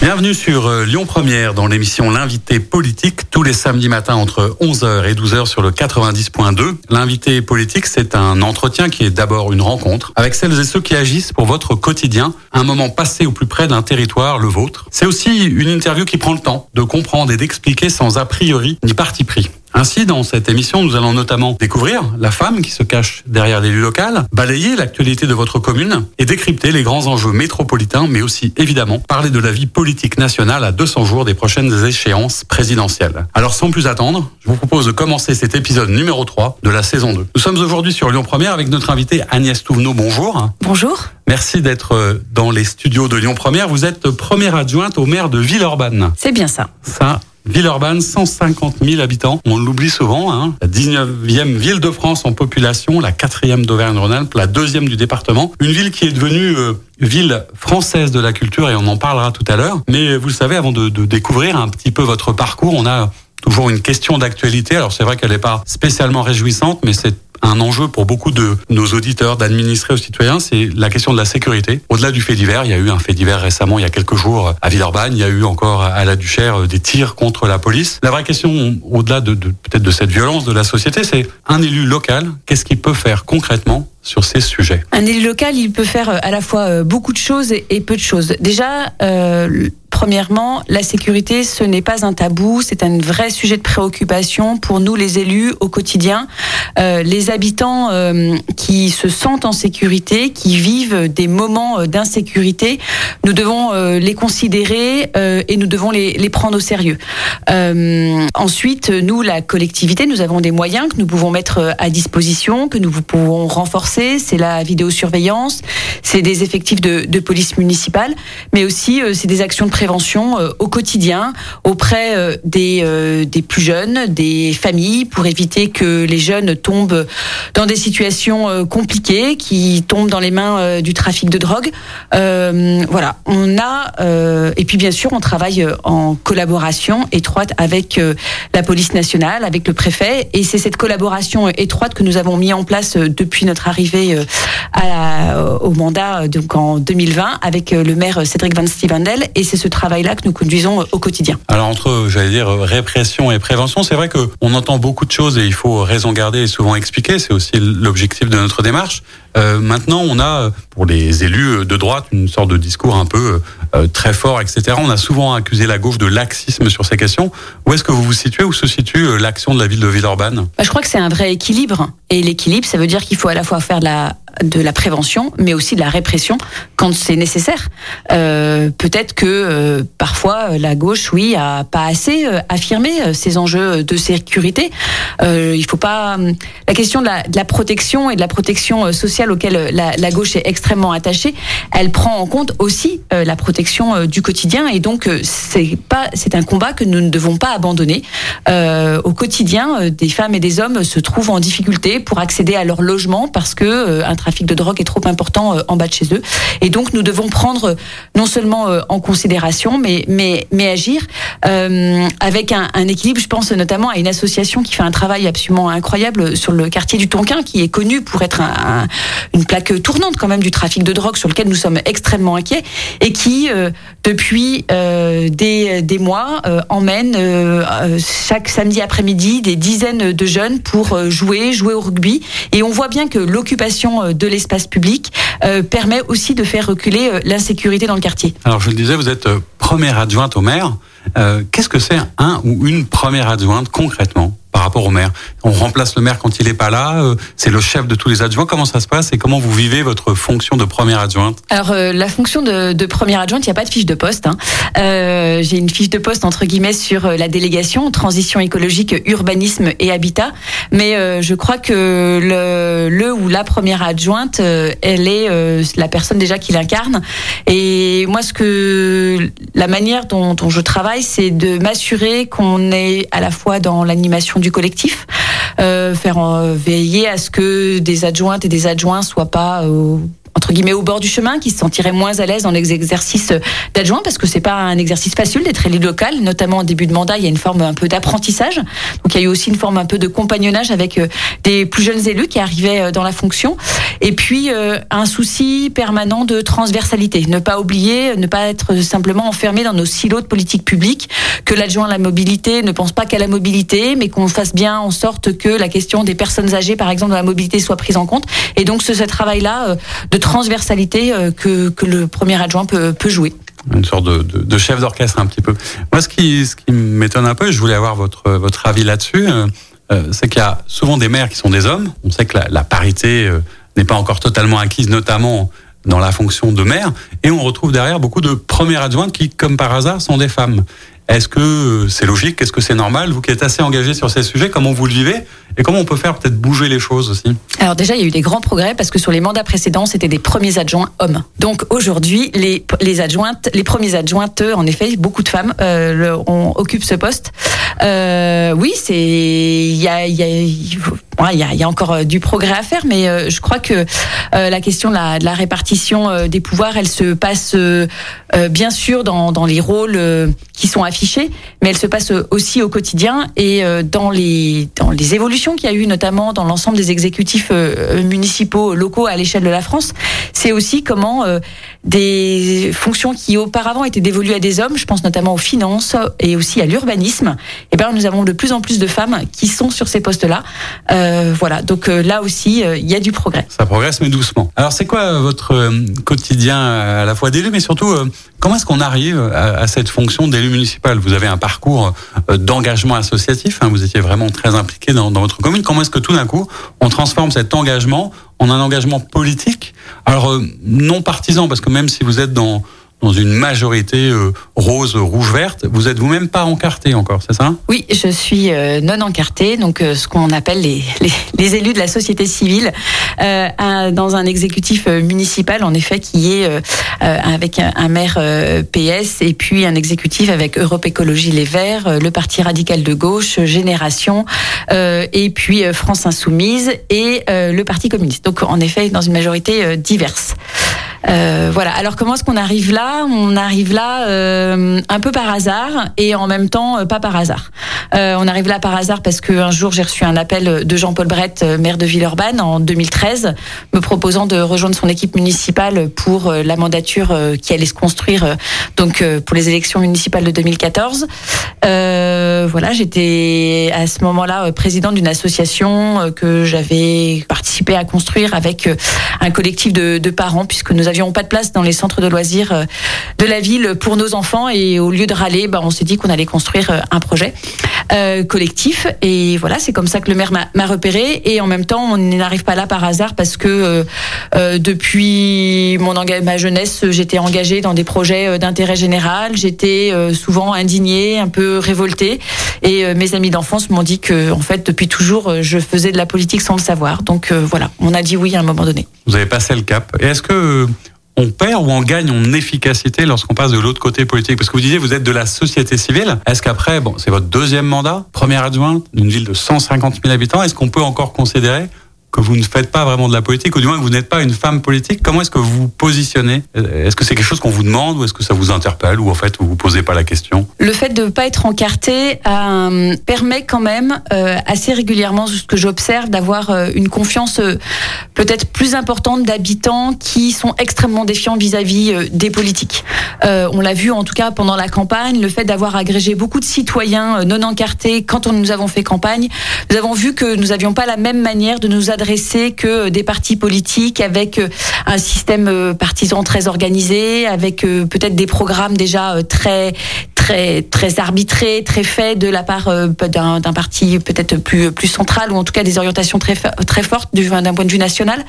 Bienvenue sur euh, Lyon Première dans l'émission L'invité politique tous les samedis matins entre 11h et 12h sur le 90.2. L'invité politique, c'est un entretien qui est d'abord une rencontre avec celles et ceux qui agissent pour votre quotidien, un moment passé au plus près d'un territoire, le vôtre. C'est aussi une interview qui prend le temps de comprendre et d'expliquer sans a priori ni parti pris. Ainsi, dans cette émission, nous allons notamment découvrir la femme qui se cache derrière l'élu local, balayer l'actualité de votre commune et décrypter les grands enjeux métropolitains, mais aussi évidemment parler de la vie politique nationale à 200 jours des prochaines échéances présidentielles. Alors sans plus attendre, je vous propose de commencer cet épisode numéro 3 de la saison 2. Nous sommes aujourd'hui sur Lyon Première avec notre invité Agnès Touvenot. Bonjour. Bonjour. Merci d'être euh, dans les studios de Lyon Première. Vous êtes première adjointe au maire de Villeurbanne. C'est bien ça. Ça, Villeurbanne, 150 000 habitants. On l'oublie souvent. Hein. La 19e ville de France en population, la quatrième d'Auvergne-Rhône-Alpes, la deuxième du département. Une ville qui est devenue euh, ville française de la culture et on en parlera tout à l'heure. Mais vous le savez, avant de, de découvrir un petit peu votre parcours, on a toujours une question d'actualité. Alors c'est vrai qu'elle n'est pas spécialement réjouissante, mais c'est un enjeu pour beaucoup de nos auditeurs, d'administrer aux citoyens, c'est la question de la sécurité. Au-delà du fait divers, il y a eu un fait divers récemment, il y a quelques jours à Villeurbanne, il y a eu encore à la Duchère des tirs contre la police. La vraie question, au-delà de, de peut-être de cette violence de la société, c'est un élu local, qu'est-ce qu'il peut faire concrètement sur ces sujets Un élu local, il peut faire à la fois beaucoup de choses et peu de choses. Déjà, euh, Premièrement, la sécurité, ce n'est pas un tabou, c'est un vrai sujet de préoccupation pour nous les élus au quotidien. Euh, les habitants euh, qui se sentent en sécurité, qui vivent des moments euh, d'insécurité, nous devons euh, les considérer euh, et nous devons les prendre au sérieux. ensuite, nous, la collectivité, nous avons des moyens que nous pouvons mettre à disposition, que nous pouvons renforcer. C'est la vidéosurveillance, c'est des effectifs de, police municipale, mais aussi c'est des actions de prévention euh, au quotidien auprès euh, des, euh, des plus jeunes, des familles, pour éviter que les jeunes tombent dans des situations compliquées, qui tombent dans les mains du trafic de drogue. voilà, on a et puis bien sûr on travaille en collaboration étroite avec la police nationale, avec le préfet, et c'est cette collaboration étroite que nous avons mis en place depuis notre arrivée à au mandat donc en 2020 avec le maire Cédric Van Stevendel, et c'est ce travail-là que nous conduisons au quotidien. Alors entre, j'allais dire, répression et prévention, c'est vrai qu'on entend beaucoup de choses et il faut raison garder et souvent expliquer. C'est aussi l'objectif de notre démarche. Euh, maintenant, on a pour les élus de droite une sorte de discours un peu euh, très fort, etc. On a souvent accusé la gauche de laxisme sur ces questions. Où est-ce que vous vous situez Où se situe euh, l'action de la ville de Villeurbanne? Bah, Je crois que c'est un vrai équilibre. Et l'équilibre, ça veut dire qu'il faut à la fois faire de la de la prévention, mais aussi de la répression quand c'est nécessaire. Euh, Peut-être que euh, parfois la gauche, oui, a pas assez euh, affirmé ces enjeux de sécurité. Il faut pas la question de la, protection et de la protection sociale auquel la, la, gauche est extrêmement attachée. Elle prend en compte aussi la protection du quotidien et donc c'est pas c'est un combat que nous ne devons pas abandonner. au quotidien, des femmes et des hommes se trouvent en difficulté pour accéder à leur logement parce que un trafic de drogue est trop important euh, en bas de chez eux. Et donc nous devons prendre euh, non seulement euh, en considération, mais mais mais agir avec un, équilibre. Je pense notamment à une association qui fait un travail absolument incroyable sur le quartier du Tonkin, qui est connu pour être un, un, une plaque tournante quand même du trafic de drogue, sur lequel nous sommes extrêmement inquiets, et qui depuis des, des mois emmène chaque samedi après-midi des dizaines de jeunes pour jouer, jouer au rugby. Et on voit bien que l'occupation de l'espace public euh, permet aussi de faire reculer euh, l'insécurité dans le quartier. Alors je le disais, vous êtes euh, première adjointe au maire. Euh, Qu'est-ce que c'est un ou une première adjointe concrètement? Par rapport au maire On remplace le maire quand il n'est pas là euh, C'est le chef de tous les adjoints Comment ça se passe et comment vous vivez votre fonction de première adjointe? Alors euh, la fonction de, première adjointe, il n'y a pas de fiche de poste. Hein. Euh, J'ai une fiche de poste entre guillemets sur la délégation transition écologique, urbanisme et habitat. Mais je crois que le, ou la première adjointe, elle est la personne déjà qui l'incarne. Et moi, ce que la manière dont je travaille, c'est de m'assurer qu'on est à la fois dans l'animation du collectif, euh, faire euh, veiller à ce que des adjointes et des adjoints soient pas euh, entre guillemets au bord du chemin, qui se sentiraient moins à l'aise dans les exercices d'adjoint parce que c'est pas un exercice facile d'être élu local, notamment en début de mandat, il y a une forme un peu d'apprentissage. Donc il y a eu aussi une forme un peu de compagnonnage avec euh, des plus jeunes élus qui arrivaient euh, dans la fonction. Et puis euh, un souci permanent de transversalité, ne pas oublier, ne pas être simplement enfermé dans nos silos de politique publique, que l'adjoint à la mobilité ne pense pas qu'à la mobilité, mais qu'on fasse bien en sorte que la question des personnes âgées, par exemple, dans la mobilité soit prise en compte. Et donc ce, ce travail-là de transversalité que, que le premier adjoint peut, jouer une sorte de, de, chef d'orchestre un petit peu. Moi, ce qui, ce qui m'étonne un peu, et je voulais avoir votre, votre avis là-dessus, euh, euh c'est qu'il y a souvent des maires qui sont des hommes. On sait que la, parité euh, n'est pas encore totalement acquise, notamment dans la fonction de maire, et on retrouve derrière beaucoup de premières adjointes qui, comme par hasard, sont des femmes. Est-ce que c'est logique? Est-ce que c'est normal? Vous qui êtes assez engagé sur ces sujets, comment vous le vivez? Et comment on peut faire peut-être bouger les choses aussi? Alors déjà, il y a eu des grands progrès parce que sur les mandats précédents, c'était des premiers adjoints hommes. Donc aujourd'hui, les, les adjointes, les premiers adjointes, en effet, beaucoup de femmes euh, occupe ce poste. Euh, oui, c'est il y a, y, a, encore euh, du progrès à faire, mais euh, je crois que euh, la question de la, de la répartition des pouvoirs, elle se passe bien sûr dans, dans les rôles qui sont affichés, mais elle se passe aussi au quotidien et dans les dans les évolutions qu'il y a eu, notamment dans l'ensemble des exécutifs municipaux locaux à l'échelle de la France. C'est aussi comment des fonctions qui auparavant étaient dévolues à des hommes, je pense notamment aux finances et aussi à l'urbanisme, et eh ben nous avons de plus en plus de femmes qui sont sur ces postes-là. Euh, voilà, donc euh, là aussi, euh, il y a du progrès. Ça progresse, mais doucement. Alors, c'est quoi votre quotidien à la fois d'élu, mais surtout, comment est-ce qu'on arrive à, cette fonction d'élu municipal? Vous avez un parcours d'engagement associatif, hein, vous étiez vraiment très impliqué dans, dans votre commune. Comment est-ce que tout d'un coup, on transforme cet engagement en un engagement politique? Alors, non partisan, parce que même si vous êtes dans dans une majorité euh, rose, rouge, verte. Vous êtes vous-même pas encarté encore, c'est ça? Oui, je suis euh, non encarté, donc euh, ce qu'on appelle les, les, élus de la société civile, dans un exécutif municipal, en effet, qui est avec un, un maire PS et puis un exécutif avec Europe Écologie Les Verts, le Parti radical de gauche, Génération, et puis France Insoumise et le Parti communiste. Donc, en effet, dans une majorité diverse. Voilà. Alors comment est-ce qu'on arrive là? On arrive là euh, un peu par hasard et en même temps euh, pas par hasard. Euh, on arrive là par hasard parce qu'un jour j'ai reçu un appel de Jean-Paul Brett, euh, maire de Villeurbanne, en 2013, me proposant de rejoindre son équipe municipale pour la mandature qui allait se construire donc pour les élections municipales de 2014. voilà, j'étais à ce moment-là présidente d'une association que j'avais participé à construire avec un collectif de, de parents puisque nous avions pas de place dans les centres de loisirs euh, de la ville pour nos enfants et au lieu de râler, bah, on s'est dit qu'on allait construire euh, un projet euh, collectif et voilà, c'est comme ça que le maire m'a repéré et en même temps, on n'arrive pas là par hasard parce que depuis mon ma jeunesse, j'étais engagée dans des projets d'intérêt général, j'étais souvent indignée, un peu révoltée et mes amis d'enfance m'ont dit que en fait depuis toujours je faisais de la politique sans le savoir. Donc voilà, on a dit oui à un moment donné. Vous avez passé le cap. Et est-ce que on perd ou on gagne en efficacité lorsqu'on passe de l'autre côté politique? Parce que vous disiez, vous êtes de la société civile. Est-ce qu'après, bon, c'est votre deuxième mandat, première adjointe d'une ville de 150 000 habitants, est-ce qu'on peut encore considérer que vous ne faites pas vraiment de la politique, ou du moins que vous n'êtes pas une femme politique. Comment est-ce que vous vous positionnez? Est-ce que c'est quelque chose qu'on vous demande, ou est-ce que ça vous interpelle, ou en fait vous vous posez pas la question? Le fait de ne pas être encarté euh, permet quand même euh, assez régulièrement, ce que j'observe, d'avoir euh, une confiance euh, peut-être plus importante d'habitants qui sont extrêmement défiants vis-à-vis -vis, des politiques. on l'a vu en tout cas pendant la campagne, le fait d'avoir agrégé beaucoup de citoyens non encartés quand on, nous avons fait campagne, nous avons vu que nous n'avions pas la même manière de nous adresser que des partis politiques avec euh, un système euh, partisan très organisé, avec euh, peut-être des programmes déjà très très très arbitrés, très faits de la part d'un parti peut-être plus plus central ou en tout cas des orientations très très fortes d'un point de vue national.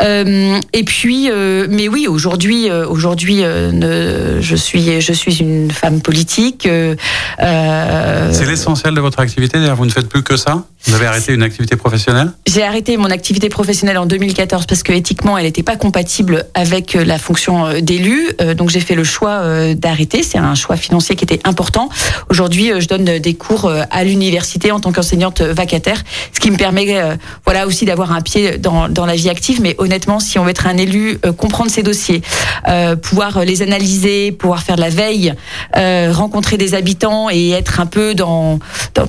et puis, mais oui, aujourd'hui aujourd'hui, je suis je suis une femme politique. C'est l'essentiel de votre activité. D'ailleurs, vous ne faites plus que ça? Vous avez arrêté une activité professionnelle? J'ai arrêté mon activité professionnelle en 2014 parce que éthiquement, elle n'était pas compatible avec euh, la fonction euh, d'élu. Euh, donc j'ai fait le choix d'arrêter. C'est un choix financier qui était important. Aujourd'hui, je donne des cours à l'université en tant qu'enseignante vacataire, ce qui me permet, voilà, aussi d'avoir un pied dans, dans la vie active. Mais honnêtement, si on veut être un élu, comprendre ses dossiers, pouvoir les analyser, pouvoir faire de la veille, rencontrer des habitants et être un peu dans,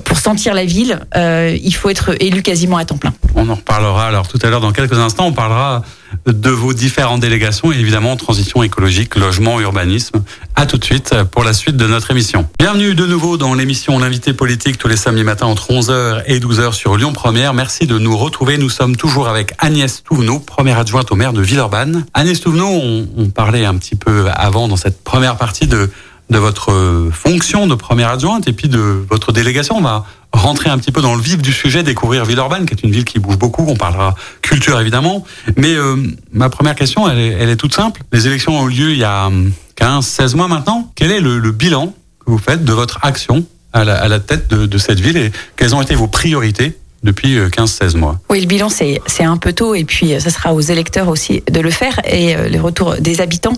pour sentir la ville, il faut être élu quasiment à temps plein. On en reparlera alors tout à l'heure dans quelques instants. On parlera de vos différentes délégations évidemment transition écologique, logement, urbanisme. À tout de suite pour la suite de notre émission. Bienvenue de nouveau dans l'émission L'invité politique tous les samedis matins entre 11h et 12h sur Lyon Première. Merci de nous retrouver. Nous sommes toujours avec Agnès Touvenot, première adjointe au maire de Villeurbanne. Agnès Touvenot, on parlait un petit peu avant dans cette première partie de de votre fonction de première adjointe et puis de votre délégation. On va rentrer un petit peu dans le vif du sujet, découvrir Villeurbanne, qui est une ville qui bouge beaucoup. On parlera culture évidemment. Mais euh, ma première question, elle est, elle est, toute simple. Les élections ont eu lieu il y a 15, 16 mois maintenant. Quel est le, le bilan que vous faites de votre action à la, à la tête de, de cette ville et quelles ont été vos priorités depuis 15-16 euh, mois. Oui, le bilan, c'est, un peu tôt et puis euh, ça sera aux électeurs aussi de le faire et euh, les retours des habitants.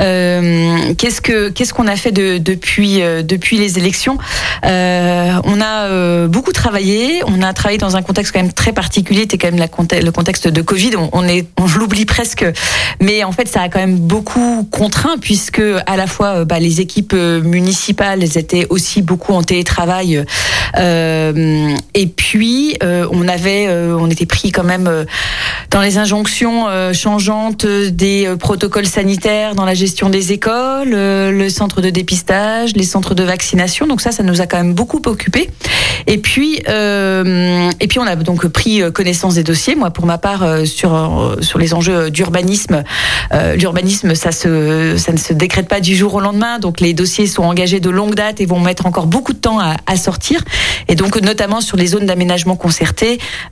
Euh, qu'est-ce, que, qu'est-ce qu'on a fait de, depuis, depuis les élections? On a beaucoup travaillé, on a travaillé dans un contexte quand même très particulier, c'était quand même le contexte de Covid, on, on, l'oublie presque, mais en fait ça a quand même beaucoup contraint puisque à la fois bah, les équipes municipales étaient aussi beaucoup en télétravail. Et puis euh, on avait, euh, on était pris quand même euh, dans les injonctions changeantes des protocoles sanitaires dans la gestion des écoles, le centre de dépistage, les centres de vaccination. Donc ça, ça nous a quand même beaucoup occupé. Et puis, et puis on a donc pris connaissance des dossiers. Moi, pour ma part, sur sur les enjeux d'urbanisme, l'urbanisme, ça se, ça ne se décrète pas du jour au lendemain. Donc les dossiers sont engagés de longue date et vont mettre encore beaucoup de temps à, à sortir. Et donc notamment sur les zones d'aménagement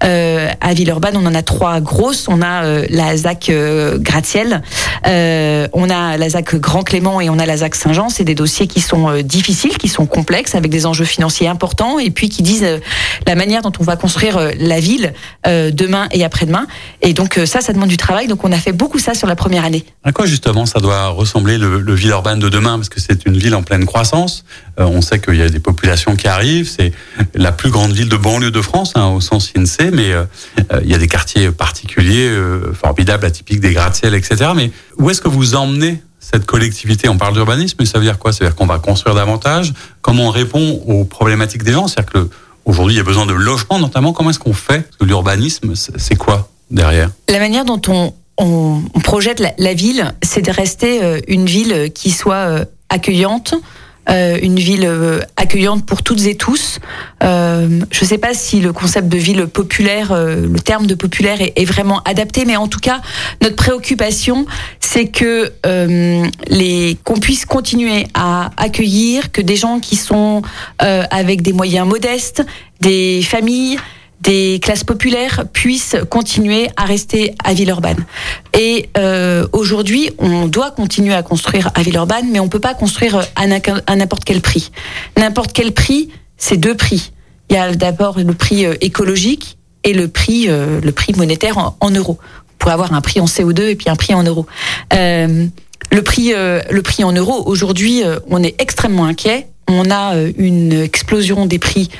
Euh, à Villeurbanne, on en a trois grosses. On a euh, la ZAC euh, Gratiel, on a la ZAC Grand Clément et on a la ZAC Saint-Jean. C'est des dossiers qui sont difficiles, qui sont complexes, avec des enjeux financiers importants et puis qui disent la manière dont on va construire la ville demain et après-demain. Et donc ça, ça demande du travail. Donc on a fait beaucoup ça sur la première année. À quoi justement ça doit ressembler le, le Villeurbanne de demain? Parce que c'est une ville en pleine croissance. on sait qu'il y a des populations qui arrivent. C'est la plus grande ville de banlieue de France, hein, au sens INSEE, mais euh, euh, il y a des quartiers particuliers, euh, formidables, atypiques, des gratte-ciel, etc. Mais où est-ce que vous emmenez cette collectivité? On parle d'urbanisme, mais ça veut dire quoi? Ça veut dire qu'on va construire davantage? Comment on répond aux problématiques des gens? C'est-à-dire que aujourd'hui, il y a besoin de logement, notamment. Comment est-ce qu'on fait? L'urbanisme, c'est quoi derrière? La manière dont on, projette la ville, c'est de rester une ville qui soit accueillante, euh, une ville euh, accueillante pour toutes et tous. Euh, je ne sais pas si le concept de ville populaire, le terme de populaire est, vraiment adapté, mais en tout cas, notre préoccupation, c'est que les qu'on puisse continuer à accueillir que des gens qui sont avec des moyens modestes, des familles des classes populaires puissent continuer à rester à Villeurbanne. Et euh, aujourd'hui, on doit continuer à construire à Villeurbanne, mais on peut pas construire à n'importe quel prix. N'importe quel prix, c'est deux prix. Il y a d'abord le prix euh, écologique et le prix, euh, le prix monétaire en, euros. On pourrait avoir un prix en CO2 et puis un prix en euros. Euh, le prix, euh, le prix en euros, aujourd'hui, euh, on est extrêmement inquiet. On a une explosion des prix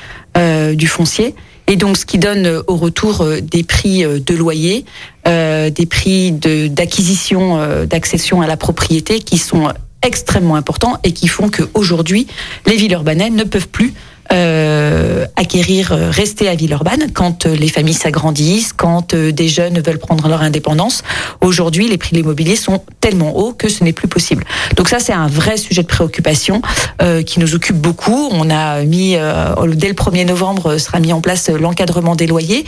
du foncier et donc ce qui donne euh, au retour euh, des prix euh, de loyer, des prix d'acquisition, d'accession à la propriété qui sont extrêmement importants et qui font qu'aujourd'hui, les villes urbaines ne peuvent plus euh, acquérir, euh, rester à Villeurbanne quand euh, les familles s'agrandissent, quand des jeunes veulent prendre leur indépendance. Aujourd'hui, les prix de l'immobilier sont tellement hauts que ce n'est plus possible. Donc ça, c'est un vrai sujet de préoccupation euh, qui nous occupe beaucoup. On a mis, euh, dès le 1er novembre, sera mis en place l'encadrement des loyers.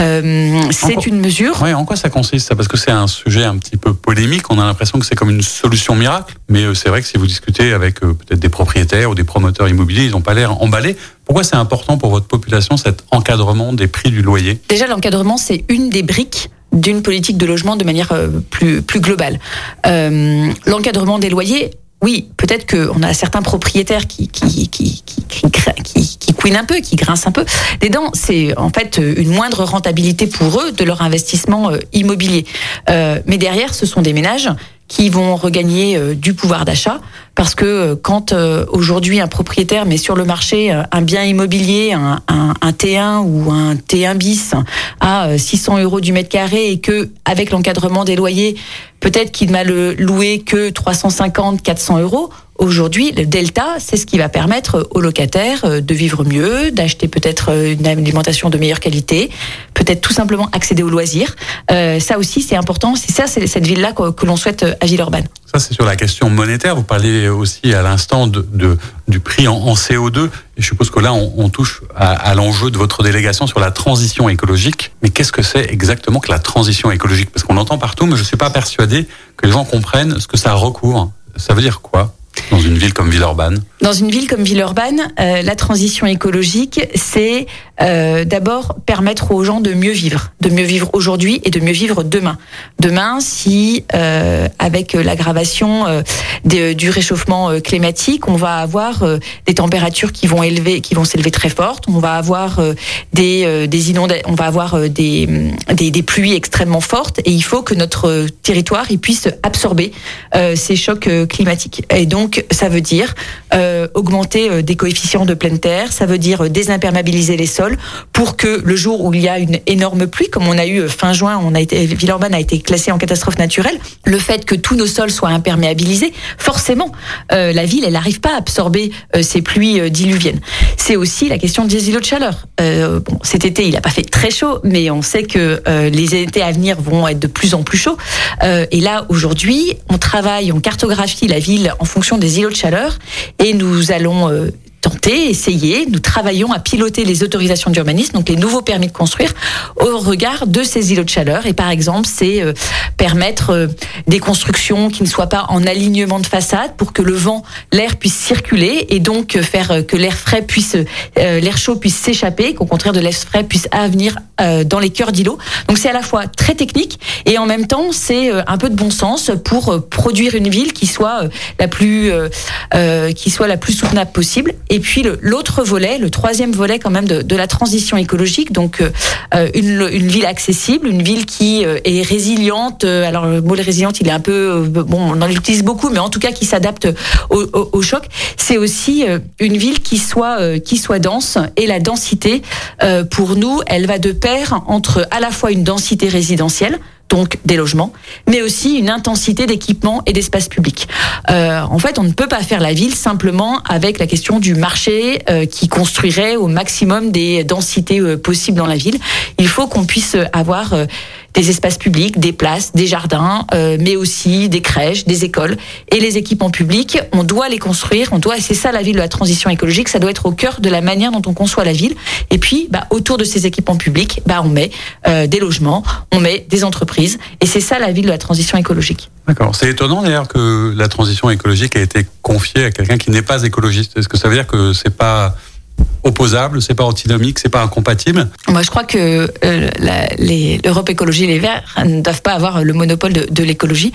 Euh, c'est une mesure. Oui, en quoi ça consiste ça? Parce que c'est un sujet un petit peu polémique. On a l'impression que c'est comme une solution miracle. Mais c'est vrai que si vous discutez avec peut-être des propriétaires ou des promoteurs immobiliers, ils n'ont pas l'air emballés. Pourquoi c'est important pour votre population cet encadrement des prix du loyer Déjà, l'encadrement, c'est une des briques d'une politique de logement de manière euh, plus, globale. Euh, l'encadrement des loyers, oui, peut-être qu'on a certains propriétaires qui, qui, qui, qui, qui, couinent un peu, qui grincent un peu des dents. C'est en fait une moindre rentabilité pour eux de leur investissement euh, immobilier. Euh, mais derrière, ce sont des ménages qui vont regagner euh, du pouvoir d'achat parce que euh, quand aujourd'hui un propriétaire met sur le marché un bien immobilier, un, un, T1 ou un T1 bis à 600 euros du mètre carré et que avec l'encadrement des loyers, peut-être qu'il m'a le loué que 350, 400 euros. Aujourd'hui, le delta, c'est ce qui va permettre aux locataires euh, de vivre mieux, d'acheter peut-être euh, une alimentation de meilleure qualité, peut-être tout simplement accéder aux loisirs. Euh, ça aussi, c'est important. C'est ça, c'est cette ville-là que, l'on souhaite à Villeurbanne. Ça, c'est sur la question monétaire. Vous parlez aussi à l'instant de, du prix en, CO2. Et je suppose que là, on, touche à, à l'enjeu de votre délégation sur la transition écologique. Mais qu'est-ce que c'est exactement que la transition écologique? Parce qu'on l'entend partout, mais je ne suis pas persuadé que les gens comprennent ce que ça recouvre. Ça veut dire quoi? Dans une ville comme Villeurbanne Dans une ville comme Villeurbanne, euh, la transition écologique, c'est euh, d'abord permettre aux gens de mieux vivre, de mieux vivre aujourd'hui et de mieux vivre demain. Demain, si euh, avec l'aggravation du réchauffement climatique, on va avoir des températures qui vont élever, qui vont s'élever très fortes, on va avoir des des on va avoir des, des pluies extrêmement fortes, et il faut que notre territoire il puisse absorber ces chocs climatiques. Et donc, ça veut dire augmenter des coefficients de pleine terre, ça veut dire désimperméabiliser les sols pour que le jour où il y a une énorme pluie, comme on a eu fin juin, on a été, Villeurbanne a été classée en catastrophe naturelle, le fait que tous nos sols soient imperméabilisés, forcément, euh, la ville, elle n'arrive pas à absorber euh, ces pluies euh, diluviennes. C'est aussi la question des îlots de chaleur. cet été, il n'a pas fait très chaud, mais on sait que les étés à venir vont être de plus en plus chauds. et là, aujourd'hui, on travaille, on cartographie la ville en fonction des îlots de chaleur, et nous allons tenter, essayer. Nous travaillons à piloter les autorisations d'urbanisme, donc les nouveaux permis de construire, au regard de ces îlots de chaleur. Et par exemple, c'est euh, permettre euh, des constructions qui ne soient pas en alignement de façade pour que le vent, l'air puisse circuler et donc euh, faire que l'air frais puisse, l'air chaud puisse s'échapper, qu'au contraire de l'air frais puisse venir dans les cœurs d'îlots. Donc c'est à la fois très technique et en même temps c'est un peu de bon sens pour produire une ville qui soit la plus, qui soit la plus soutenable possible. Puis l'autre volet, le troisième volet quand même de, la transition écologique, donc euh, une, une, ville accessible, une ville qui euh, est résiliente. Euh, alors le mot résiliente, il est un peu bon, on en utilise beaucoup, mais en tout cas qui s'adapte au, au, choc. C'est aussi une ville qui soit qui soit dense et la densité pour nous, elle va de pair entre à la fois une densité résidentielle donc des logements, mais aussi une intensité d'équipement et d'espace public. Euh, en fait, on ne peut pas faire la ville simplement avec la question du marché euh, qui construirait au maximum des densités euh, possibles dans la ville. Il faut qu'on puisse avoir des espaces publics, des places, des jardins, euh, mais aussi des crèches, des écoles. Et les équipements publics, on doit les construire, on doit, c'est ça la ville de la transition écologique, ça doit être au cœur de la manière dont on conçoit la ville. Et puis, bah, autour de ces équipements publics, bah, on met euh, des logements, on met des entreprises. Et c'est ça la ville de la transition écologique. D'accord. C'est étonnant d'ailleurs que la transition écologique ait été confiée à quelqu'un qui n'est pas écologiste. Est-ce que ça veut dire que c'est pas opposable, c'est pas antinomique, c'est pas incompatible. Moi, je crois que euh, l'Europe Écologie et les Verts ne doivent pas avoir le monopole de, l'écologie.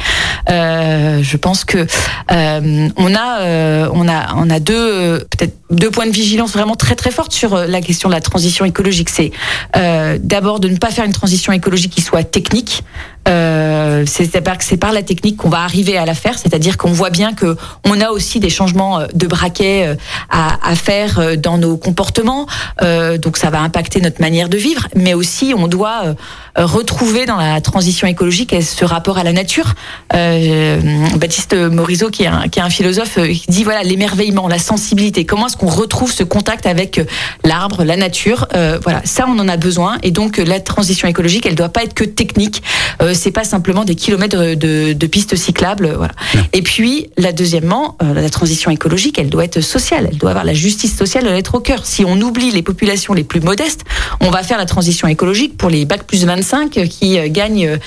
Euh, je pense que euh, on a, on a, on a deux peut-être deux points de vigilance vraiment très très fortes sur la question de la transition écologique. C'est d'abord de ne pas faire une transition écologique qui soit technique. Euh, c'est c'est par la technique qu'on va arriver à la faire, c'est-à-dire qu'on voit bien que on a aussi des changements de braquet à, à faire dans nos comportements, euh, donc ça va impacter notre manière de vivre, mais aussi on doit euh, retrouver dans la transition écologique ce rapport à la nature. Euh, Baptiste Morisot, qui est un, qui est un philosophe, qui dit voilà l'émerveillement, la sensibilité. Comment est-ce qu'on retrouve ce contact avec l'arbre, la nature Voilà, ça on en a besoin, et donc la transition écologique, elle doit pas être que technique. c'est pas simplement des kilomètres de, de pistes cyclables. Voilà. Et puis, la deuxièmement, la transition écologique, elle doit être sociale. Elle doit avoir la justice sociale, elle doit être au cœur. Si on oublie les populations les plus modestes, on va faire la transition écologique pour les bacs plus 25 qui euh, gagnent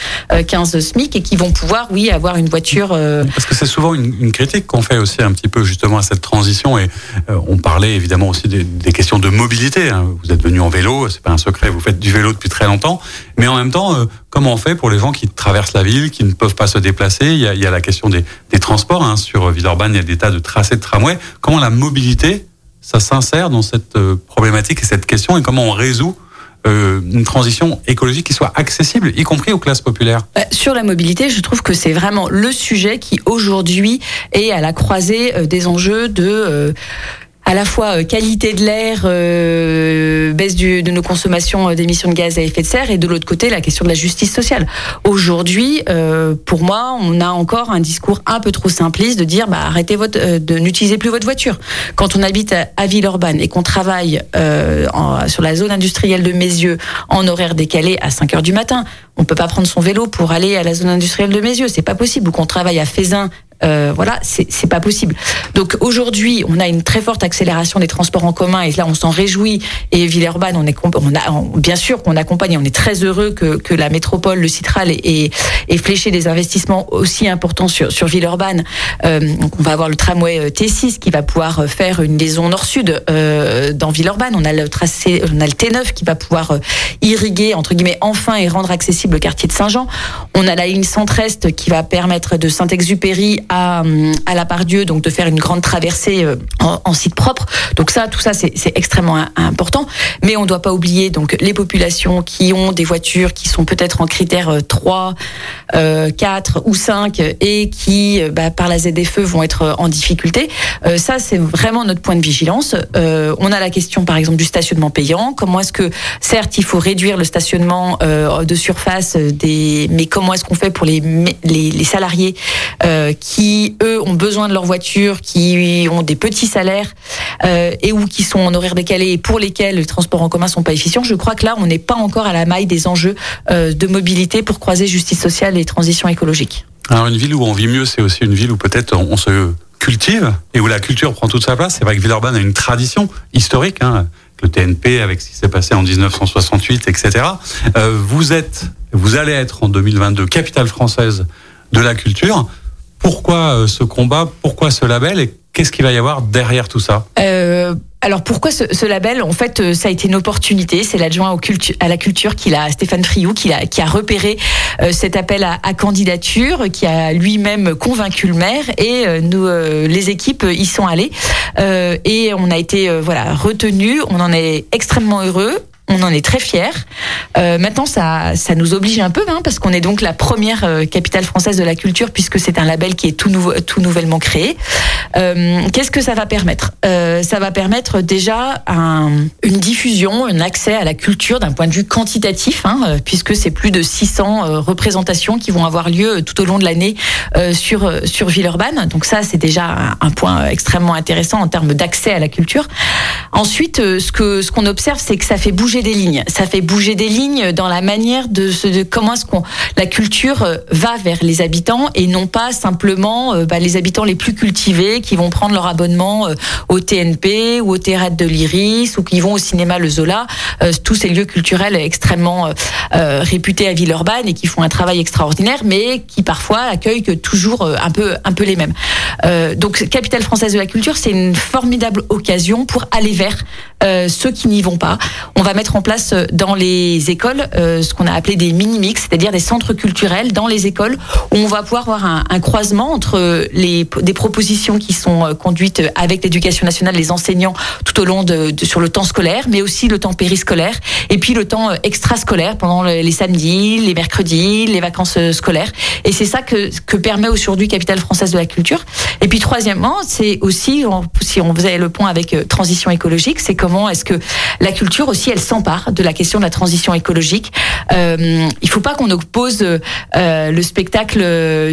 15 euh, SMIC et qui vont pouvoir, oui, avoir une voiture. Euh, Parce que c'est souvent une, critique qu'on fait aussi un petit peu justement à cette transition et on parlait évidemment aussi des, questions de mobilité. Hein. Vous êtes venu en vélo, c'est pas un secret, vous faites du vélo depuis très longtemps, mais en même temps, comment on fait pour les gens qui traversent la ville, qui ne peuvent pas se déplacer? Il y a, la question des, transports. Hein. Sur Villeurbanne, il y a des tas de tracés de tramway. Comment la mobilité ça s'insère dans cette euh, problématique et cette question et comment on résout une transition écologique qui soit accessible, y compris aux classes populaires. Bah, Sur la mobilité, je trouve que c'est vraiment le sujet qui aujourd'hui est à la croisée des enjeux de à la fois euh, qualité de l'air, euh, baisse du, de nos consommations euh, d'émissions de gaz à effet de serre, et de l'autre côté la question de la justice sociale. Aujourd'hui, euh, pour moi, on a encore un discours un peu trop simpliste de dire bah, arrêtez votre, euh, de n'utilisez plus votre voiture. Quand on habite à, Villeurbanne et qu'on travaille en, sur la zone industrielle de Mézieux en horaire décalé à 5 heures du matin, on peut pas prendre son vélo pour aller à la zone industrielle de Mézieux, c'est pas possible. Ou qu'on travaille à Fézin euh, voilà, c'est pas possible. Donc aujourd'hui, on a une très forte accélération des transports en commun et là, on s'en réjouit. Et Villeurbanne, on est, on a, bien sûr qu'on accompagne. On est très heureux que, que la métropole, le Citral, ait, ait fléché des investissements aussi importants sur, sur Villeurbanne. Euh, donc on va avoir le tramway euh, T6 qui va pouvoir faire une liaison nord-sud euh, dans Villeurbanne. On a le tracé, on a le T9 qui va pouvoir euh, irriguer entre guillemets enfin et rendre accessible le quartier de Saint-Jean. On a la ligne centre-est qui va permettre de Saint-Exupéry à la Pardieu, donc de faire une grande traversée euh, en, site propre. Donc ça, tout ça, c'est extrêmement important. Mais on ne doit pas oublier donc les populations qui ont des voitures qui sont peut-être en critère 3, euh, 4 euh, ou 5 et qui, bah, par la ZFE, vont être en difficulté. ça, c'est vraiment notre point de vigilance. on a la question, par exemple, du stationnement payant. Comment est-ce que, certes, il faut réduire le stationnement de surface des, mais comment est-ce qu'on fait pour les, les, les salariés qui qui, eux, ont besoin de leur voiture, qui ont des petits salaires euh, et ou qui sont en horaire décalé et pour lesquels les transports en commun sont pas efficients, je crois que là, on n'est pas encore à la maille des enjeux euh, de mobilité pour croiser justice sociale et transition écologique. Alors une ville où on vit mieux, c'est aussi une ville où peut-être on se cultive et où la culture prend toute sa place. C'est vrai que Villeurbanne a une tradition historique, hein, le TNP avec ce qui s'est passé en 1968, etc. Euh, vous êtes, vous allez être en 2022 capitale française de la culture. Pourquoi euh, ce combat? Pourquoi ce label? Et qu'est-ce qu'il va y avoir derrière tout ça? Euh, alors pourquoi ce, label? En fait, euh, ça a été une opportunité. C'est l'adjoint à la culture qui a Stéphane Friou qui a, qui a repéré cet appel à, candidature, qui a lui-même convaincu le maire et nous, les équipes, y sont allées. Et on a été voilà retenu. On en est extrêmement heureux on en est très fiers. Euh, maintenant, ça, ça nous oblige un peu, hein, parce qu'on est donc la première euh, capitale française de la culture, puisque c'est un label qui est tout, nouvellement créé. Euh, Qu'est-ce que ça va permettre? Ça va permettre déjà un, une diffusion, un accès à la culture d'un point de vue quantitatif, hein, puisque c'est plus de 600 euh, représentations qui vont avoir lieu tout au long de l'année sur sur Villeurbanne. Donc ça, c'est déjà un, point extrêmement intéressant en termes d'accès à la culture. Ensuite, ce que ce qu'on observe, c'est que ça fait bouger des lignes. Ça fait bouger des lignes dans la manière de, comment est-ce qu'on la culture euh, va vers les habitants et non pas simplement euh, bah, les habitants les plus cultivés qui vont prendre leur abonnement euh, au TNP ou au théâtre de l'Iris ou qui vont au cinéma Le Zola, tous ces lieux culturels extrêmement réputés à Villeurbanne et qui font un travail extraordinaire, mais qui parfois accueillent toujours un peu un peu les mêmes. donc capitale française de la culture, c'est une formidable occasion pour aller vers ceux qui n'y vont pas. On va mettre en place euh, dans les écoles euh, ce qu'on a appelé des mini-mix, c'est-à-dire des centres culturels dans les écoles où on va pouvoir avoir un, croisement entre les, des propositions qui sont euh, conduites avec l'éducation nationale, les enseignants tout au long de, sur le temps scolaire, mais aussi le temps périscolaire et puis le temps extrascolaire pendant les samedis, les mercredis, les vacances scolaires. Et c'est ça que, que permet aujourd'hui Capitale française de la culture. Et puis troisièmement, c'est aussi, si on faisait le point avec transition écologique, c'est comment est-ce que la culture aussi, elle s'empare de la question de la transition écologique. Euh, il faut pas qu'on oppose euh, le spectacle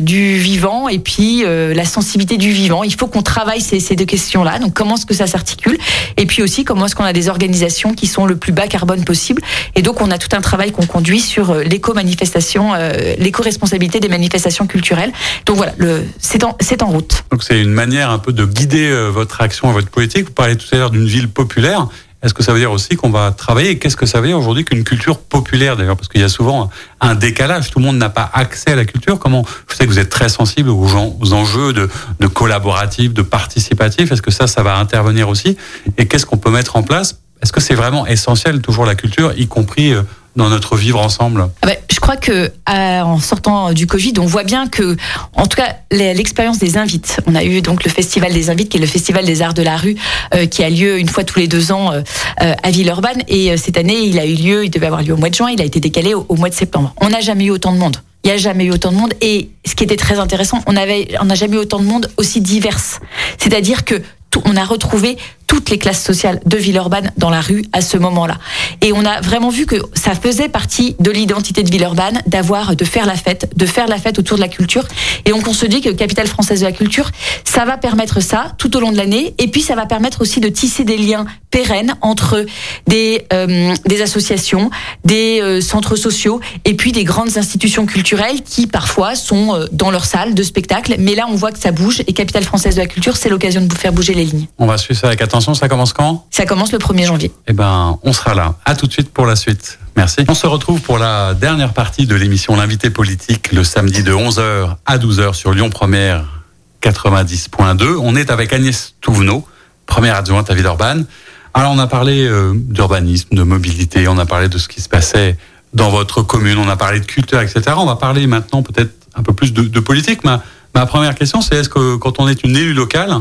du vivant et puis euh, la sensibilité du vivant. Il faut qu'on travaille ces, deux questions-là. Donc comment est-ce que ça s'articule? Et puis aussi comment est-ce qu'on a des organisations qui sont le plus bas carbone possible? Et donc on a tout un travail qu'on conduit sur euh, l'éco-manifestation, euh, l'éco-responsabilité des manifestations culturelles. Donc voilà, c'est en, en route. Donc c'est une manière un peu de guider euh, votre action et votre politique. Vous parlez tout à l'heure d'une ville populaire. Est-ce que ça veut dire aussi qu'on va travailler? Qu'est-ce que ça veut dire aujourd'hui qu'une culture populaire d'ailleurs? Parce qu'il y a souvent un décalage. Tout le monde n'a pas accès à la culture. Comment Je sais que vous êtes très sensible aux, enjeux de, de collaboratif, de participatif. Est-ce que ça, ça va intervenir aussi? Et qu'est-ce qu'on peut mettre en place? Est-ce que c'est vraiment essentiel toujours la culture, y compris euh, dans notre vivre ensemble ah ben, Je crois que en sortant du Covid, on voit bien que, en tout cas, l'expérience des invites. On a eu donc le festival des invites, qui est le festival des arts de la rue, euh, qui a lieu une fois tous les deux ans euh, à Villeurbanne. Et cette année, il a eu lieu, il devait avoir lieu au mois de juin, il a été décalé au, mois de septembre. On n'a jamais eu autant de monde. Il n'y a jamais eu autant de monde. Et ce qui était très intéressant, on on n'a jamais eu autant de monde aussi diverse. C'est-à-dire que on a retrouvé toutes les classes sociales de Villeurbanne dans la rue à ce moment-là. Et on a vraiment vu que ça faisait partie de l'identité de Villeurbanne d'avoir, de faire la fête, de faire la fête autour de la culture. Et donc on se dit que capitale française de la culture, ça va permettre ça tout au long de l'année. Et puis ça va permettre aussi de tisser des liens pérennes entre des, euh, des associations, des euh, centres sociaux et puis des grandes institutions culturelles qui parfois sont euh, dans leur salle de spectacle. Mais là on voit que ça bouge et capitale française de la culture, c'est l'occasion de vous faire bouger les lignes. On va suivre ça avec attention ça commence quand? Ça commence le 1er janvier. Eh ben, on sera là. À tout de suite pour la suite. Merci. On se retrouve pour la dernière partie de l'émission L'invité politique le samedi de 11h à 12h sur Lyon Première 90.2. On est avec Agnès Touvenot, première adjointe à Villeurbanne. Alors on a parlé euh, d'urbanisme, de mobilité, on a parlé de ce qui se passait dans votre commune, on a parlé de culture, etc. On va parler maintenant peut-être un peu plus de, politique. Ma, ma première question, c'est est-ce que quand on est une élue locale,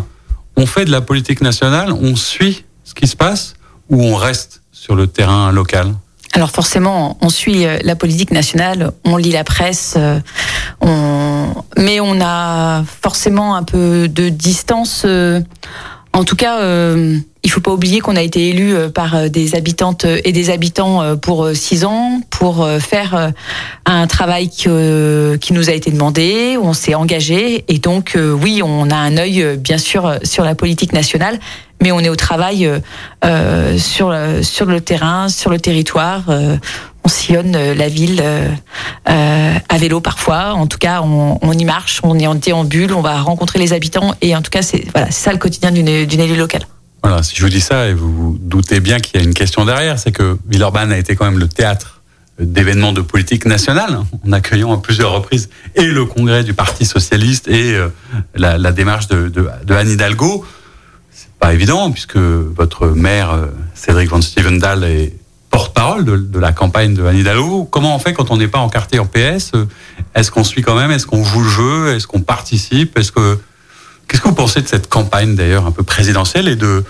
on fait de la politique nationale, on suit ce qui se passe ou on reste sur le terrain local? Alors forcément, on suit euh, la politique nationale, on lit la presse, euh, mais on a forcément un peu de distance. Euh, en tout cas, il faut pas oublier qu'on a été élu euh, par euh, des habitantes et des habitants euh, pour six ans pour faire un travail qui, nous a été demandé. On s'est engagé et donc oui, on a un œil bien sûr sur la politique nationale, mais on est au travail euh, sur sur le terrain, sur le territoire. on sillonne la ville euh, à vélo parfois. En tout cas, on, on, y marche, on est en déambule, on va rencontrer les habitants et en tout cas, c'est voilà, ça le quotidien d'une élue locale. Voilà, si je vous dis ça, et vous vous doutez bien qu'il y a une question derrière, c'est que Villeurbanne a été quand même le théâtre d'événements de politique nationale, en accueillant à plusieurs reprises et le congrès du Parti socialiste et euh, la, démarche de, Anne Hidalgo. C'est pas évident puisque votre maire euh, Cédric Van Stevendal est porte-parole de, de, la campagne de Anne Hidalgo. Comment on fait quand on n'est pas encarté en PS Est-ce qu'on suit quand même? Est-ce qu'on joue le jeu? Est-ce qu'on participe? Est-ce que Qu'est-ce que vous pensez de cette campagne d'ailleurs un peu présidentielle et de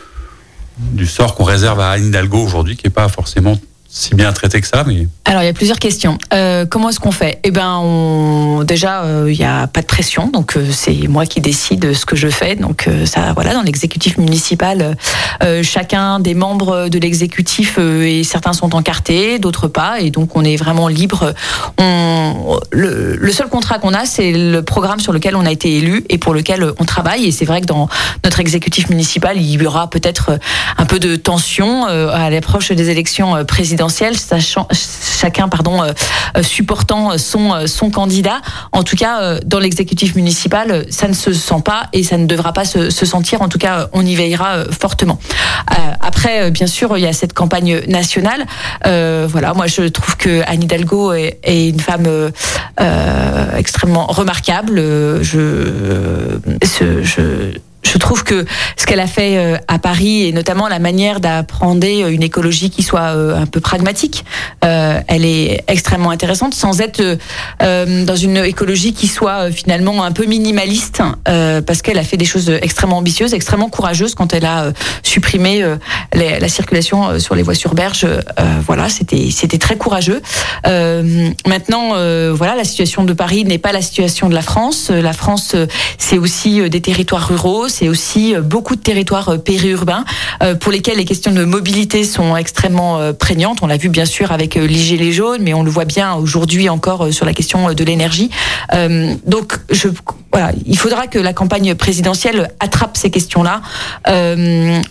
du sort qu'on réserve à Hidalgo aujourd'hui, qui n'est pas forcément si bien traité que ça, mais. Alors il y a plusieurs questions. Euh, comment est-ce qu'on fait? Eh on... déjà euh, il n'y a pas de pression, donc euh, c'est moi qui décide ce que je fais. Donc euh, ça, voilà, dans l'exécutif municipal, euh, chacun des membres de l'exécutif et certains sont encartés, d'autres pas, et donc on est vraiment libre. Le seul contrat qu'on a, c'est le programme sur lequel on a été élu et pour lequel on travaille. Et c'est vrai que dans notre exécutif municipal, il y aura peut-être un peu de tension à l'approche des élections présidentielles sachant, chacun pardon, euh, euh, supportant son, euh, son candidat. En tout cas, dans l'exécutif municipal, ça ne se sent pas et ça ne devra pas se, sentir. En tout cas, on y veillera fortement. après, bien sûr, il y a cette campagne nationale. voilà, moi, je trouve que Anne Hidalgo est, une femme extrêmement remarquable. je je trouve que ce qu'elle a fait euh, à Paris et notamment la manière d'apprendre euh, une écologie qui soit euh, un peu pragmatique, elle est extrêmement intéressante sans être dans une écologie qui soit finalement un peu minimaliste parce qu'elle a fait des choses extrêmement ambitieuses, extrêmement courageuses quand elle a supprimé la circulation sur les voies sur berge. voilà, c'était c'était très courageux. maintenant, voilà, la situation de Paris n'est pas la situation de la France. La France, c'est aussi des territoires ruraux c'est aussi euh, beaucoup de territoires euh, périurbains euh, pour lesquels les questions de mobilité sont extrêmement prégnantes. On l'a vu bien sûr avec les les jaunes, mais on le voit bien aujourd'hui encore sur la question de l'énergie. donc, il faudra que la campagne présidentielle attrape ces questions-là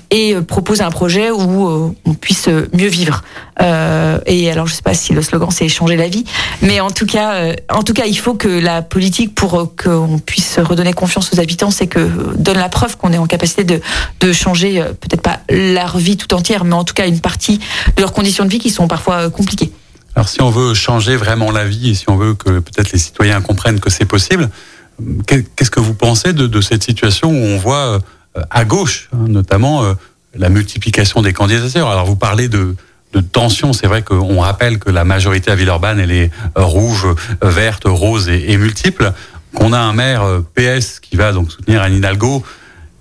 et propose un projet où on puisse mieux vivre. et alors, je ne sais pas si le slogan c'est changer la vie, mais en tout cas, en tout cas, il faut que la politique pour qu'on puisse redonner confiance aux habitants, c'est que donne la preuve qu'on est en capacité de, de changer, euh, peut-être pas leur vie tout entière, mais en tout cas une partie de leurs conditions de vie qui sont parfois euh, compliquées. Alors si on veut changer vraiment la vie et si on veut que peut-être les citoyens comprennent que c'est possible, qu'est-ce que vous pensez de, de, cette situation où on voit euh, à gauche, hein, notamment, la multiplication des candidatures? Alors vous parlez de de tension. C'est vrai qu'on rappelle que la majorité à Villeurbanne, elle est rouge, verte, rose et, et multiple. Qu'on a un maire PS qui va donc soutenir Anne Hidalgo.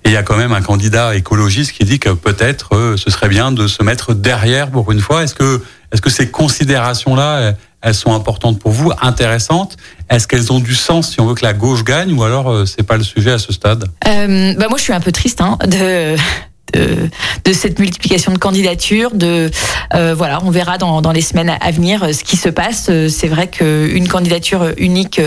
Et il y a quand même un candidat écologiste qui dit que peut-être ce serait bien de se mettre derrière pour une fois. Est-ce que, est-ce que ces considérations-là, elles sont importantes pour vous, intéressantes? Est-ce qu'elles ont du sens si on veut que la gauche gagne ou alors euh, c'est pas le sujet à ce stade? Euh, bah Moi, je suis un peu triste hein, de de, de, cette multiplication de candidatures. De euh, voilà, on verra dans, les semaines à venir euh, ce qui se passe. Euh, c'est vrai qu'une candidature unique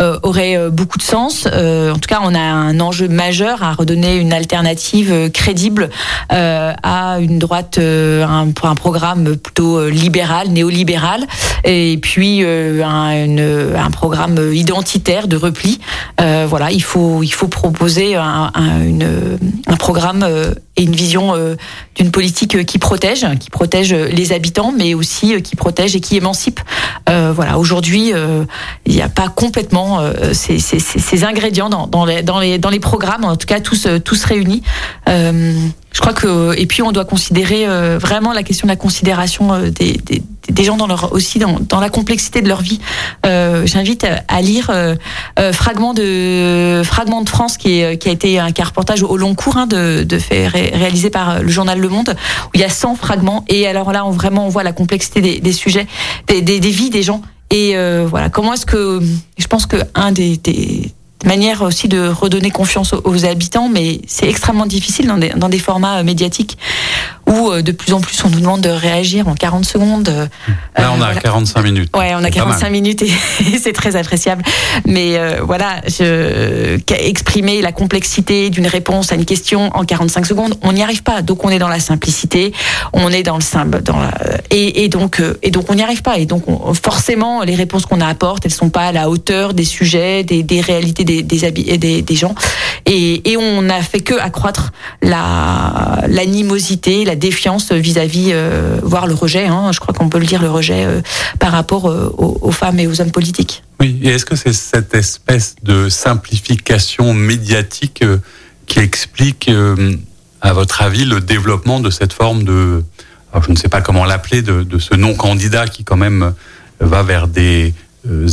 euh, aurait beaucoup de sens. Euh, en tout cas, on a un enjeu majeur à redonner une alternative crédible à une droite, un, un programme plutôt libéral, néolibéral, et puis un, un, programme identitaire de repli. voilà, il faut il faut proposer un, un programme une vision euh, d'une politique qui protège, qui protège les habitants, mais aussi euh, qui protège et qui émancipe. Euh, voilà, aujourd'hui, il n'y a pas complètement ces, ingrédients dans les programmes, en tout cas tous, tous réunis. Je crois que et puis on doit considérer vraiment la question de la considération des, des, des gens dans leur aussi dans, dans la complexité de leur vie. Euh, J'invite à lire euh, euh, fragment de fragment de France qui, est, qui a été un, reportage au long cours hein, de, de fait réalisé par le journal Le Monde où il y a 100 fragments. Et alors là on vraiment on voit la complexité des, des sujets des, des, vies des gens. Et euh, voilà. Comment est-ce que je pense que un des manière aussi de redonner confiance aux, habitants, mais c'est extrêmement difficile dans des, dans des formats médiatiques où euh, de plus en plus on nous demande de réagir en 40 secondes. Euh, Là, on a 45 minutes. Ouais, on a 45 minutes et, c'est très appréciable. Mais euh, voilà, je, exprimer la complexité d'une réponse à une question en 45 secondes, on n'y arrive pas. Donc on est dans la simplicité, on est dans le simple, dans la, et, et, donc et donc on n'y arrive pas. Et donc forcément, les réponses qu'on apporte, elles sont pas à la hauteur des sujets, des, des réalités des, des, des, des gens. Et, et on n'a fait que accroître la l'animosité, la défiance vis-à-vis, euh, voire le rejet. Hein, je crois qu'on peut le dire, le rejet euh, par rapport euh, aux, femmes et aux hommes politiques. Oui, et est-ce que c'est cette espèce de simplification médiatique qui explique, à votre avis, le développement de cette forme de, je ne sais pas comment l'appeler, de, de, ce non-candidat qui quand même va vers des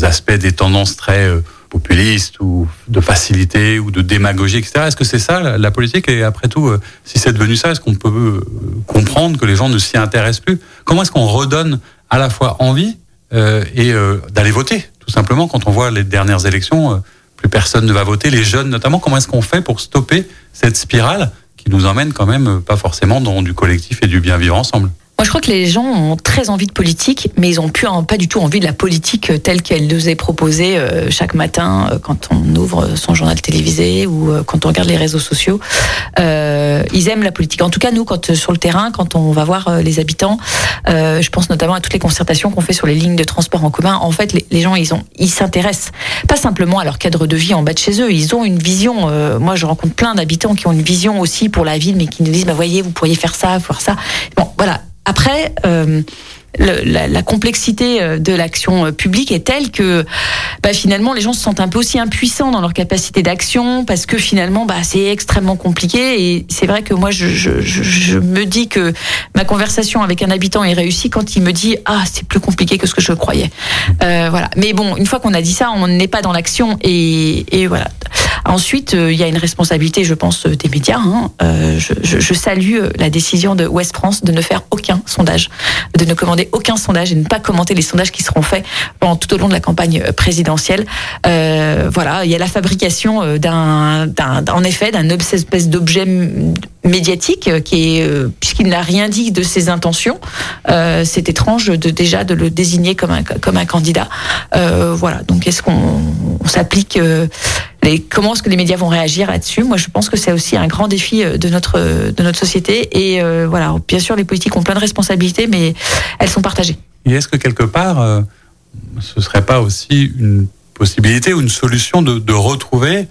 aspects, des tendances très populiste ou de facilité ou de démagogie, etc. Est-ce que c'est ça la, politique? Et après tout, euh, si c'est devenu ça, est-ce qu'on peut euh, comprendre que les gens ne s'y intéressent plus? Comment est-ce qu'on redonne à la fois envie euh, et d'aller voter Tout simplement, quand on voit les dernières élections, plus personne ne va voter, les jeunes notamment. Comment est-ce qu'on fait pour stopper cette spirale qui nous emmène quand même pas forcément dans du collectif et du bien vivre ensemble? Moi, je crois que les gens ont très envie de politique, mais ils ont plus pas du tout envie de la politique telle qu'elle nous est proposée euh, chaque matin euh, quand on ouvre son journal télévisé ou euh, quand on regarde les réseaux sociaux. Euh, ils aiment la politique. En tout cas, nous, quand sur le terrain, quand on va voir les habitants, euh, je pense notamment à toutes les concertations qu'on fait sur les lignes de transport en commun. En fait, les, gens, ils ont, ils s'intéressent pas simplement à leur cadre de vie en bas de chez eux. Ils ont une vision. moi, je rencontre plein d'habitants qui ont une vision aussi pour la ville, mais qui nous disent, bah voyez, vous pourriez faire ça, faire ça. Bon, voilà après, euh, la, complexité euh, de l'action euh, publique est telle que bah, finalement les gens se sentent un peu aussi impuissants dans leur capacité d'action parce que finalement bah, c'est extrêmement compliqué. Et c'est vrai que moi je, me dis que ma conversation avec un habitant est réussie quand il me dit ah c'est plus compliqué que ce que je croyais. Euh, voilà mais bon une fois qu'on a dit ça on n'est pas dans l'action et voilà. Ensuite il y a une responsabilité je pense des médias hein. je, je, salue la décision de West France de ne faire aucun sondage de ne commander aucun sondage et ne pas commenter les sondages qui seront faits tout au long de la campagne euh, présidentielle. Euh, voilà, il y a la fabrication euh, d'un, en effet, d'un espèce d'objet médiatique qui est puisqu'il n'a rien dit de ses intentions. c'est étrange de déjà de le désigner comme un comme un candidat. voilà. Donc est-ce qu'on s'applique comment est-ce que les médias vont réagir là-dessus? Moi, je pense que c'est aussi un grand défi de notre de notre société. Et voilà, bien sûr, les politiques ont plein de responsabilités, mais elles sont partagées. Et est-ce que quelque part, euh, ce serait pas aussi une possibilité ou une solution de retrouver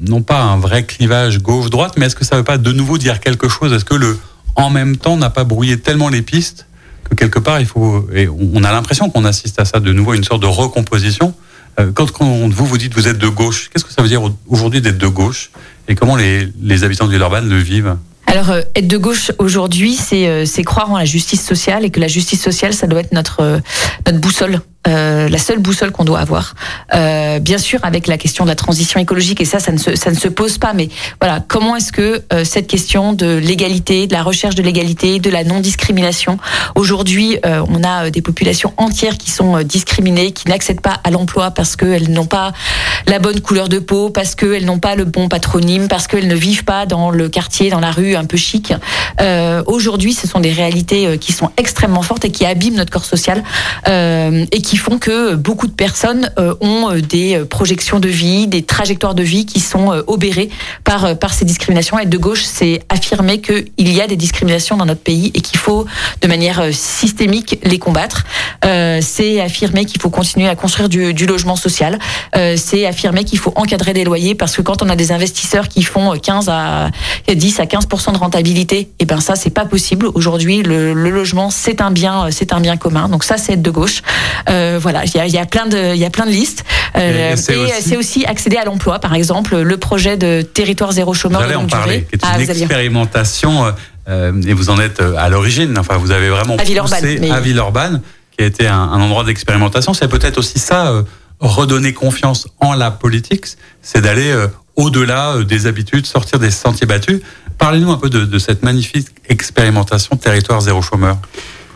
non pas un vrai clivage gauche-droite, mais est-ce que ça ne veut pas de nouveau dire quelque chose? Est-ce que le en même temps n'a pas brouillé tellement les pistes que quelque part il faut et on a l'impression qu'on assiste à ça de nouveau une sorte de recomposition. Euh, quand, vous vous dites vous êtes de gauche, qu'est-ce que ça veut dire aujourd'hui d'être de gauche? Et comment les, les habitants de Villeurbanne le vivent? Alors, être de gauche aujourd'hui, c'est croire en la justice sociale et que la justice sociale, ça doit être notre, notre boussole euh, la seule boussole qu'on doit avoir. Euh, bien sûr, avec la question de la transition écologique, et ça, ça ne se, ça ne se pose pas, mais voilà, comment est-ce que euh, cette question de l'égalité, de la recherche de l'égalité, de la non-discrimination, aujourd'hui, on a des populations entières qui sont discriminées, qui n'accèdent pas à l'emploi parce qu'elles n'ont pas la bonne couleur de peau, parce qu'elles n'ont pas le bon patronyme, parce qu'elles ne vivent pas dans le quartier, dans la rue un peu chic. aujourd'hui, ce sont des réalités qui sont extrêmement fortes et qui abîment notre corps social et qui font que beaucoup de personnes euh, ont euh, des euh, projections de vie, des trajectoires de vie qui sont obérées par, par ces discriminations. Et de gauche, c'est affirmer qu'il y a des discriminations dans notre pays et qu'il faut de manière systémique les combattre. c'est affirmer qu'il faut continuer à construire du, logement social. c'est affirmer qu'il faut encadrer des loyers parce que quand on a des investisseurs qui font 15 à 10 à 15 de rentabilité, et eh ben ça c'est pas possible. Aujourd'hui, le, logement c'est un bien, c'est un bien commun. Donc ça c'est être de gauche. Voilà, il y a, y a, plein de, il y a plein de listes. Euh, et c'est aussi... accéder à l'emploi, par exemple, le projet de territoire zéro chômeur de longue durée. Qui est une ah, expérimentation euh, et vous en êtes à l'origine. Enfin, vous avez vraiment à poussé mais... à Villeurbanne, qui a été un, un endroit d'expérimentation. C'est peut-être aussi ça, redonner confiance en la politique, c'est d'aller au-delà des habitudes, sortir des sentiers battus. Parlez-nous un peu de, de cette magnifique expérimentation territoire zéro chômeur.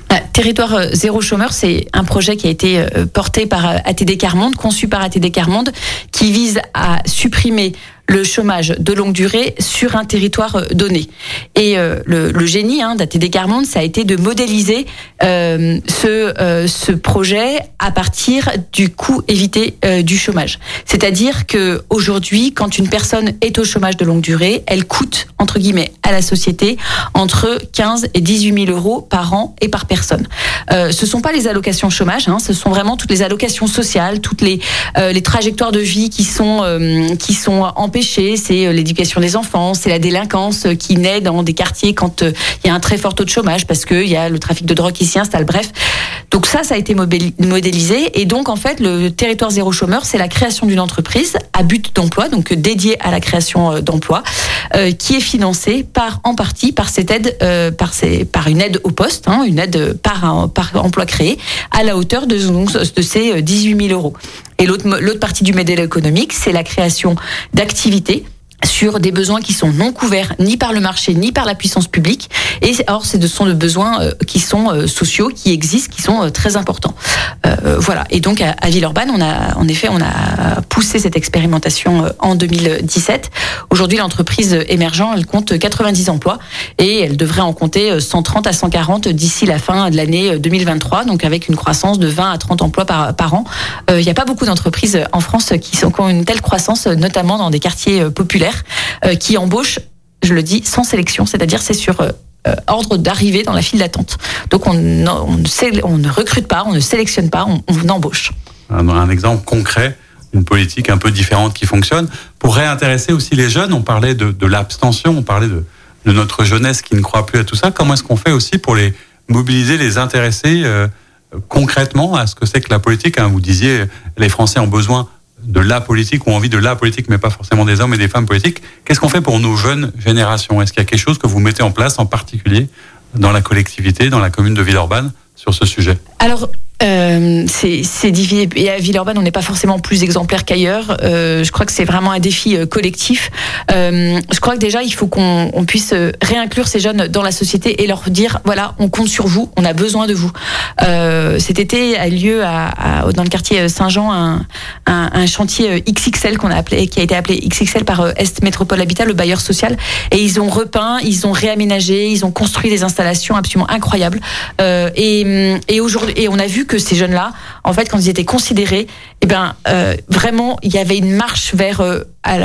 Bah, territoire euh, zéro chômeur, c'est un projet qui a été euh, porté par euh, ATD Carmonde, conçu par ATD Carmonde, qui vise à supprimer le chômage de longue durée sur un territoire euh, donné. Et euh, le, génie hein, d'ATD Carmonde, ça a été de modéliser euh, ce, ce projet à partir du coût évité du chômage. C'est-à-dire que aujourd'hui, quand une personne est au chômage de longue durée, elle coûte entre guillemets à la société entre 15 et 18 000 euros par an et par personne. Euh, ce sont pas les allocations chômage, hein, ce sont vraiment toutes les allocations sociales, toutes les les trajectoires de vie qui sont qui sont c'est euh, l'éducation des enfants, c'est la délinquance euh, qui naît dans des quartiers quand euh, il y a un très fort taux de chômage parce qu'il y a le trafic de drogue qui s'y installe. Bref, donc ça, ça a été modélisé et donc en fait le territoire zéro chômeur, c'est la création d'une entreprise à but d'emploi, donc dédiée à la création d'emplois, qui est financée par en partie par cette aide, par, une aide au poste, hein, une aide par, emploi créé à la hauteur de ces 18 000 euros. Et l'autre partie du modèle économique, c'est la création d'activités sur des besoins qui sont non couverts ni par le marché ni par la puissance publique. Et or ce sont de besoins euh, qui sont euh, sociaux qui existent qui sont euh, très importants. Voilà. Et donc à, Villeurbanne on a en effet on a poussé cette expérimentation en 2017 aujourd'hui l'entreprise émergent elle compte 90 emplois et elle devrait en compter 130 à 140 d'ici la fin de l'année 2023 donc avec une croissance de 20 à 30 emplois par, par an. Il n'y a pas beaucoup d'entreprises en France qui ont une telle croissance notamment dans des quartiers populaires euh, qui embauche, je le dis, sans sélection, c'est-à-dire c'est sur euh, euh, ordre d'arrivée dans la file d'attente. Donc on, ne recrute pas, on ne sélectionne pas, on, embauche. Un, exemple concret, une politique un peu différente qui fonctionne. Pour réintéresser aussi les jeunes, on parlait de, l'abstention, on parlait de, notre jeunesse qui ne croit plus à tout ça. Comment est-ce qu'on fait aussi pour les mobiliser, les intéresser concrètement à ce que c'est que la politique hein? Vous disiez, les Français ont besoin de la politique ou envie de la politique, mais pas forcément des hommes et des femmes politiques. Qu'est-ce qu'on fait pour nos jeunes générations? Est-ce qu'il y a quelque chose que vous mettez en place en particulier dans la collectivité, dans la commune de Villeurbanne sur ce sujet? Alors, euh, c'est difficile. Et à Villeurbanne, on n'est pas forcément plus exemplaire qu'ailleurs. Euh, je crois que c'est vraiment un défi euh, collectif. Euh, je crois que déjà, il faut qu'on puisse euh, réinclure ces jeunes dans la société et leur dire voilà, on compte sur vous, on a besoin de vous. Euh, cet été a lieu à, à, dans le quartier Saint-Jean un, un, chantier XXL qu'on a appelé, qui a été appelé XXL par Est Métropole Habitat, le bailleur social, et ils ont repeint, ils ont réaménagé, ils ont construit des installations absolument incroyables. et, et aujourd'hui, et on a vu que ces jeunes-là, en fait, quand ils étaient considérés, eh ben, euh, vraiment, il y avait une marche vers euh,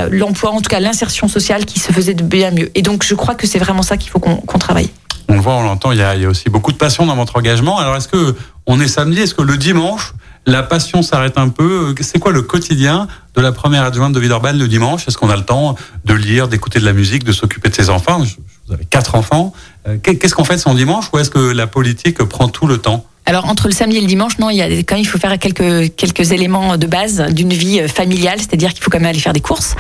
l'emploi, en tout cas l'insertion sociale, qui se faisait de bien mieux. Et donc, je crois que c'est vraiment ça qu'il faut qu'on travaille. On le voit, on l'entend. Il, y, a, aussi beaucoup de passion dans votre engagement. Alors, est-ce que on est samedi Est-ce que le dimanche, la passion s'arrête un peu? C'est quoi le quotidien de la première adjointe de Villeurbanne le dimanche? Est-ce qu'on a le temps de lire, d'écouter de la musique, de s'occuper de ses enfants? Vous avez quatre enfants. Euh, qu'est-ce qu'on fait son dimanche? Ou est-ce que la politique prend tout le temps? Alors entre le samedi et le dimanche, non, il y a quand même il faut faire quelques quelques éléments de base d'une vie euh, familiale, c'est-à-dire qu'il faut quand même aller faire des courses,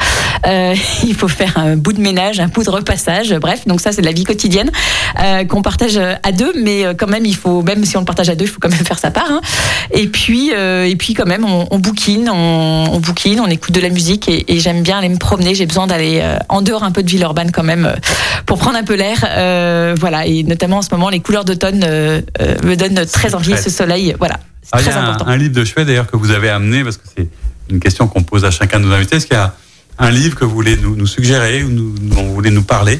euh, il faut faire un bout de ménage, un bout de repassage, bref, donc ça c'est de la vie quotidienne euh, qu'on partage à deux, mais euh, quand même il faut même si on le partage à deux, il faut quand même faire sa part. Hein. Et puis euh, et puis quand même on, on bouquine, on, on bouquine, on écoute de la musique et, et j'aime bien aller me promener. J'ai besoin d'aller euh, en dehors un peu de Villeurbanne quand même euh, pour prendre un peu l'air, euh, voilà. Et notamment en ce moment les couleurs d'automne euh, euh, me donnent très envie, ce soleil, voilà. C'est Ah, il y a un livre de chevet d'ailleurs que vous avez amené, parce que c'est une question qu'on pose à chacun de nos invités. Est-ce qu'il y a un livre que vous voulez nous, suggérer ou dont vous voulez nous parler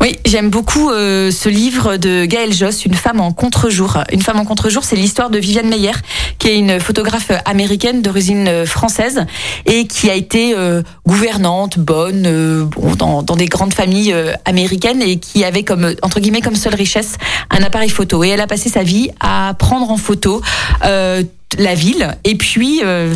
Oui, j'aime beaucoup euh, ce livre de Gaëlle Joss, Une femme en contre-jour. Une femme en contre-jour, c'est l'histoire de Viviane Meyer, qui est une photographe américaine d'origine euh, française et qui a été euh, gouvernante, bonne, bon, dans, dans des grandes familles américaines et qui avait comme entre guillemets comme seule richesse un appareil photo. Et elle a passé sa vie à prendre en photo. La ville et puis euh,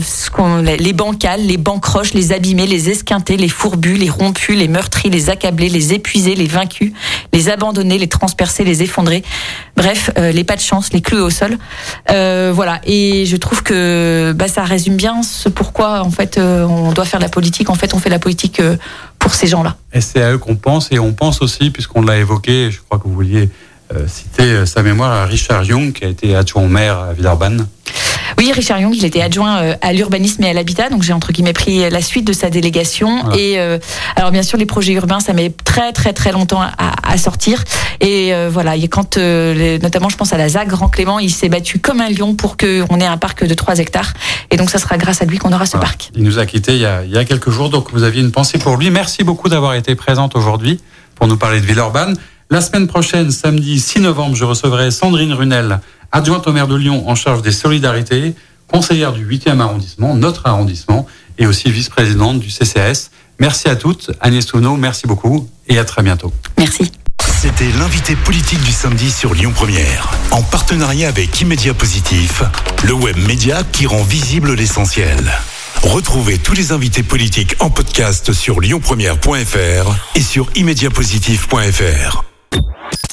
les bancales, les bancroches, les abîmés, les esquintés, les fourbus, les rompus, les meurtris, les accablés, les épuisés, les vaincus, les abandonnés, les transpercés, les effondrés. Bref, euh, les pas de chance, les clous au sol. Euh, voilà. Et je trouve que bah, ça résume bien ce pourquoi en fait on doit faire de la politique. En fait, on fait la politique pour ces gens-là. Et c'est à eux qu'on pense, et on pense aussi, puisqu'on l'a évoqué, je crois que vous vouliez citer sa mémoire à Richard Young, qui a été adjoint maire à Villeurbanne. Oui, Richard Young, il était adjoint euh, à l'urbanisme et à l'habitat, donc j'ai entre guillemets pris la suite de sa délégation. Voilà. Et euh, alors bien sûr, les projets urbains, ça met très très très longtemps à, à sortir. Et euh, voilà, et quand euh, les- notamment, je pense à la ZAG Grand Clément, il s'est battu comme un lion pour qu'on ait un parc de 3 hectares. Et donc ça sera grâce à lui qu'on aura ce Voilà. parc. Il nous a quittés il y a, il y a quelques jours, donc vous aviez une pensée pour lui. Merci beaucoup d'avoir été présente aujourd'hui pour nous parler de Villeurbanne. La semaine prochaine, samedi 6 novembre, je recevrai Sandrine Runel, adjointe au maire de Lyon en charge des solidarités, conseillère du 8e arrondissement, notre arrondissement, et aussi vice-présidente du CCS. Merci à toutes. Agnès Touneau, merci beaucoup et à très bientôt. Merci. C'était l'invité politique du samedi sur Lyon Première, en partenariat avec Immédia Positif, le web média qui rend visible l'essentiel. Retrouvez tous les invités politiques en podcast sur lyonpremière.fr et sur immédiapositif.fr.